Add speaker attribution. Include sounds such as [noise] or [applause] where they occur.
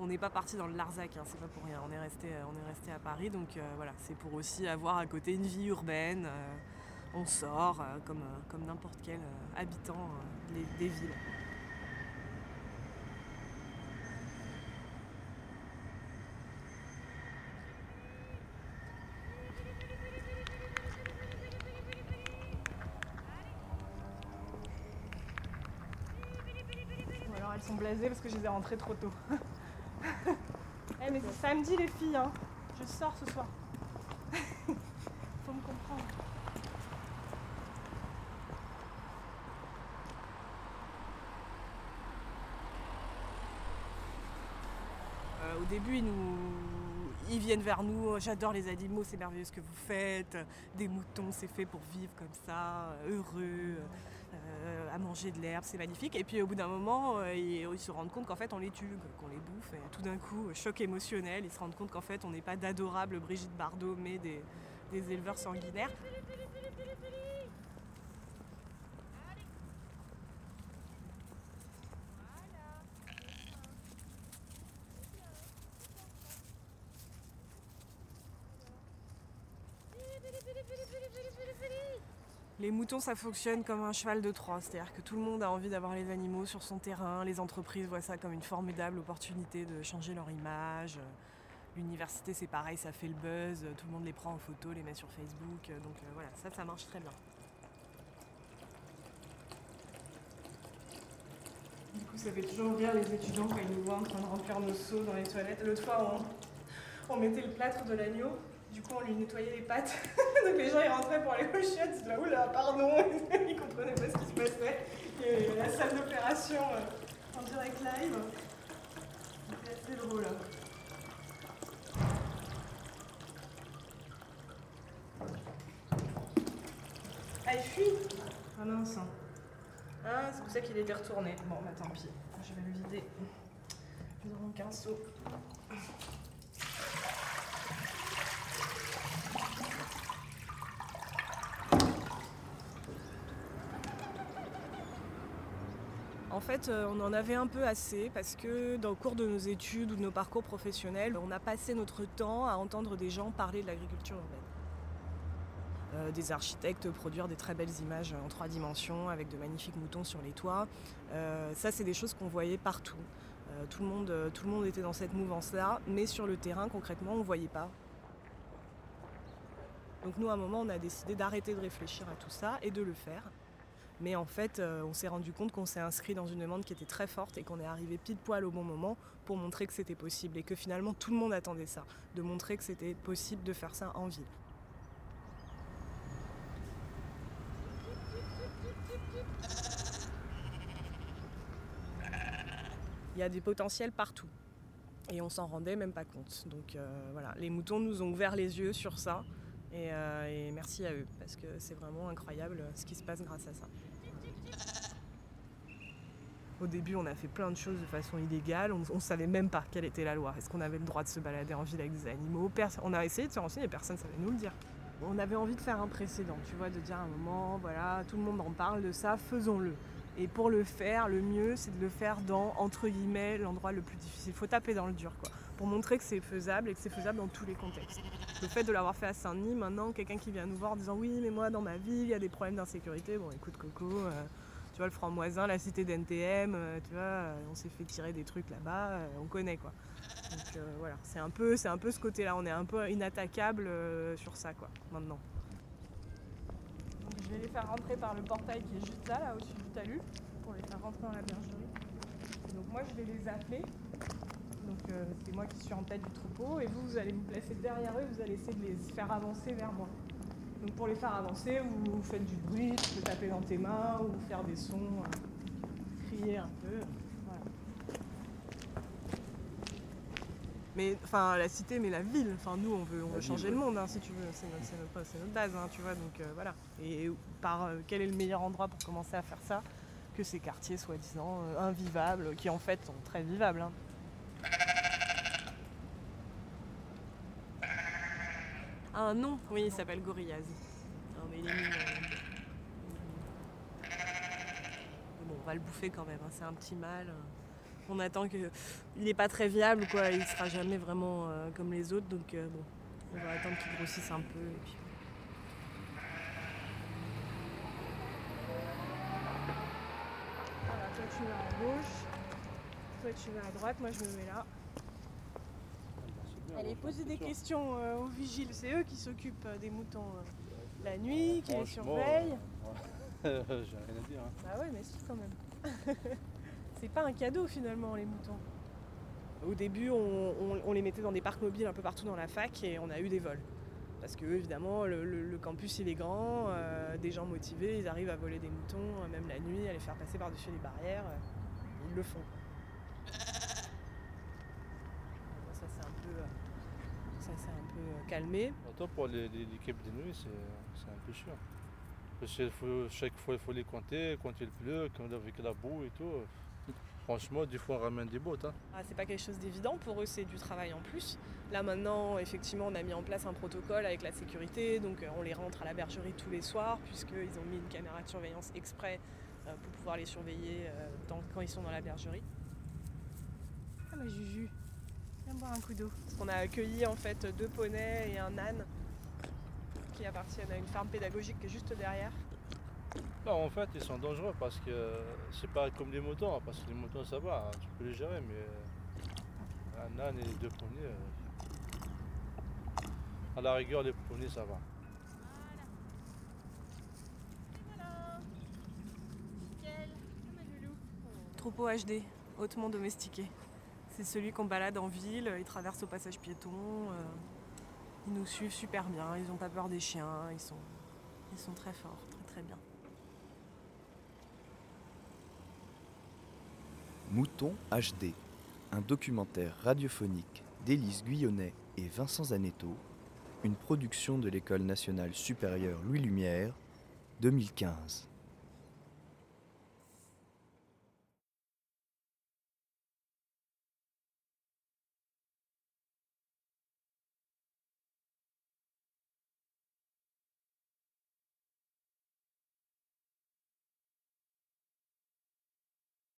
Speaker 1: On n'est pas parti dans le Larzac, hein, c'est pas pour rien. On est resté, on est resté à Paris, donc euh, voilà, c'est pour aussi avoir à côté une vie urbaine. euh, on sort euh, comme, euh, comme n'importe quel euh, habitant euh, des- villes.
Speaker 2: Alors elles sont blasées parce que je les ai rentrées trop tôt. [laughs] Eh mais c'est samedi les filles, hein. Je sors ce soir. [laughs] Faut me comprendre.
Speaker 1: Euh, au début, ils, nous... ils viennent vers nous. J'adore les animaux, c'est merveilleux ce que vous faites. Des moutons, c'est fait pour vivre comme ça, heureux, de l'herbe, c'est magnifique. Et puis au bout d'un moment, euh, ils, se rendent compte qu'en fait, on les tue, qu'on les bouffe. Et tout d'un coup, choc émotionnel, ils se rendent compte qu'en fait, on n'est pas d'adorables Brigitte Bardot, mais des, des éleveurs sanguinaires. Les moutons, ça fonctionne comme un cheval de Troie, c'est-à-dire que tout le monde a envie d'avoir les animaux sur son terrain, les entreprises voient ça comme une formidable opportunité de changer leur image. L'université, c'est pareil, ça fait le buzz, tout le monde les prend en photo, les met sur Facebook, donc euh, voilà, ça, ça marche très bien.
Speaker 2: Du coup, ça fait toujours rire les étudiants quand ils nous voient en train de remplir nos seaux dans les toilettes. L'autre fois, on mettait le plâtre de l'agneau, du coup, on lui nettoyait les pattes. [laughs] Donc les gens, ils rentraient pour aller aux chiottes, ils disaient Oula, pardon [laughs] Ils comprenaient pas ce qui se passait. Et la salle d'opération euh, en direct live. C'était assez drôle. Ah, il fuit Ah mince. Ah, c'est pour ça qu'il était retourné. Bon, bah tant pis. Je vais le vider. Je dans mon quinceau.
Speaker 1: En fait, euh, on en avait un peu assez parce que dans le cours de nos études ou de nos parcours professionnels, on a passé notre temps à entendre des gens parler de l'agriculture urbaine. Euh, des architectes produire des très belles images en trois dimensions avec de magnifiques moutons sur les toits. Euh, ça, c'est des choses qu'on voyait partout. Tout, le monde, tout le monde était dans cette mouvance-là, mais sur le terrain, concrètement, on ne voyait pas. Donc nous, à un moment, on a décidé d'arrêter de réfléchir à tout ça et de le faire. Mais en fait, euh, on s'est rendu compte qu'on s'est inscrit dans une demande qui était très forte et qu'on est arrivé pile poil au bon moment pour montrer que c'était possible et que finalement tout le monde attendait ça, de montrer que c'était possible de faire ça en ville. Il y a des potentiels partout et on s'en rendait même pas compte. Donc euh, voilà, les moutons nous ont ouvert les yeux sur ça et, euh, et merci à eux parce que c'est vraiment incroyable ce qui se passe grâce à ça. Au début, on a fait plein de choses de façon illégale. On ne savait même pas quelle était la loi. Est-ce qu'on avait le droit de se balader en ville avec des animaux On a essayé de se renseigner et personne ne savait nous le dire. On avait envie de faire un précédent, tu vois, de dire à un moment, voilà, tout le monde en parle de ça, faisons-le. Et pour le faire, le mieux, c'est de le faire dans, entre guillemets, l'endroit le plus difficile. Il faut taper dans le dur, quoi, pour montrer que c'est faisable et que c'est faisable dans tous les contextes. Le fait de l'avoir fait à Saint-Denis, maintenant, quelqu'un qui vient nous voir en disant oui, mais moi, dans ma ville, il y a des problèmes d'insécurité. Bon, écoute, Coco, euh, le franc-moisin, la cité d'NTM, euh, tu vois, euh, on s'est fait tirer des trucs là-bas, euh, on connaît, quoi. Donc voilà, c'est un, peu, un peu ce côté-là, on est un peu inattaquable sur ça, quoi, maintenant.
Speaker 2: Donc je vais les faire rentrer par le portail qui est juste là, là au-dessus du talus, pour les faire rentrer dans la bergerie. Donc moi je vais les appeler. Donc c'est moi qui suis en tête du troupeau et vous, vous allez vous placer derrière eux, vous allez essayer de les faire avancer vers moi. Donc pour les faire avancer, vous, vous faites du bruit, tu peux taper dans tes mains ou faire des sons, euh, crier un peu. Voilà.
Speaker 1: Mais enfin, la cité, mais la ville. Enfin, nous, on veut, on veut changer le monde, hein, si tu veux. C'est notre, c'est notre- c'est notre base, hein, tu vois. Donc euh, voilà. Et par euh, quel est le meilleur endroit pour commencer à faire ça? Que ces quartiers soi-disant euh, invivables, qui en fait sont très vivables. hein. Un nom Oui, il s'appelle Gorillaz. Non, mais il est. Mais Bon, on va le bouffer quand même. hein, C'est un petit mâle. On attend que. Il n'est pas très viable, quoi. Il sera jamais vraiment euh, comme les autres. Donc, euh, bon, on va attendre qu'il grossisse un peu. Et toi tu vas à gauche. Toi tu vas à droite. Moi je me mets là. Allez, posez des questions euh, aux vigiles. C'est eux qui s'occupent euh, des moutons euh, la nuit, qui les surveillent. [laughs]
Speaker 3: J'ai rien à dire. hein.
Speaker 1: Bah ouais, mais si quand même. [laughs] c'est pas un cadeau finalement les moutons. Au début, on, on- on les mettait dans des parcs mobiles un peu partout dans la fac et on a eu des vols. Parce que évidemment, le, le- le campus il est grand, euh, des gens motivés, ils arrivent à voler des moutons, même la nuit, à les faire passer par-dessus les barrières. ils le font. Bon, ça c'est un peu, euh, ça calmé.
Speaker 3: Attends, pour les- les- l'équipe de nuit, c'est c'est un peu chiant. Parce que faut- chaque fois, il faut les compter, quand il pleut, quand avec la boue et tout. Franchement, des fois, on ramène des bottes. Hein.
Speaker 1: Ah, c'est pas quelque chose d'évident, pour eux c'est du travail en plus. Là maintenant, effectivement, on a mis en place un protocole avec la sécurité, donc euh, on les rentre à la bergerie tous les soirs, puisqu'ils ont mis une caméra de surveillance exprès euh, pour pouvoir les surveiller euh, dans- quand ils sont dans la bergerie. Ah ma Juju, viens boire un coup d'eau. Parce qu'on a accueilli en fait deux poneys et un âne qui appartiennent à une ferme pédagogique qui est juste derrière.
Speaker 3: En fait, ils sont dangereux parce que c'est pas comme les moutons. hein, Parce que les moutons, ça va, hein, tu peux les gérer, mais euh, un âne et les deux poneys, euh, à la rigueur, les poneys, ça va.
Speaker 1: Troupeau HD, hautement domestiqué. C'est celui qu'on balade en ville, ils traversent au passage piéton, euh, ils nous suivent super bien, ils n'ont pas peur des chiens, ils sont, très forts, très très bien.
Speaker 4: Mouton HD, un documentaire radiophonique d'Élise Guyonnet et Vincent Zanetto, une production de l'École nationale supérieure Louis Lumière, 2015.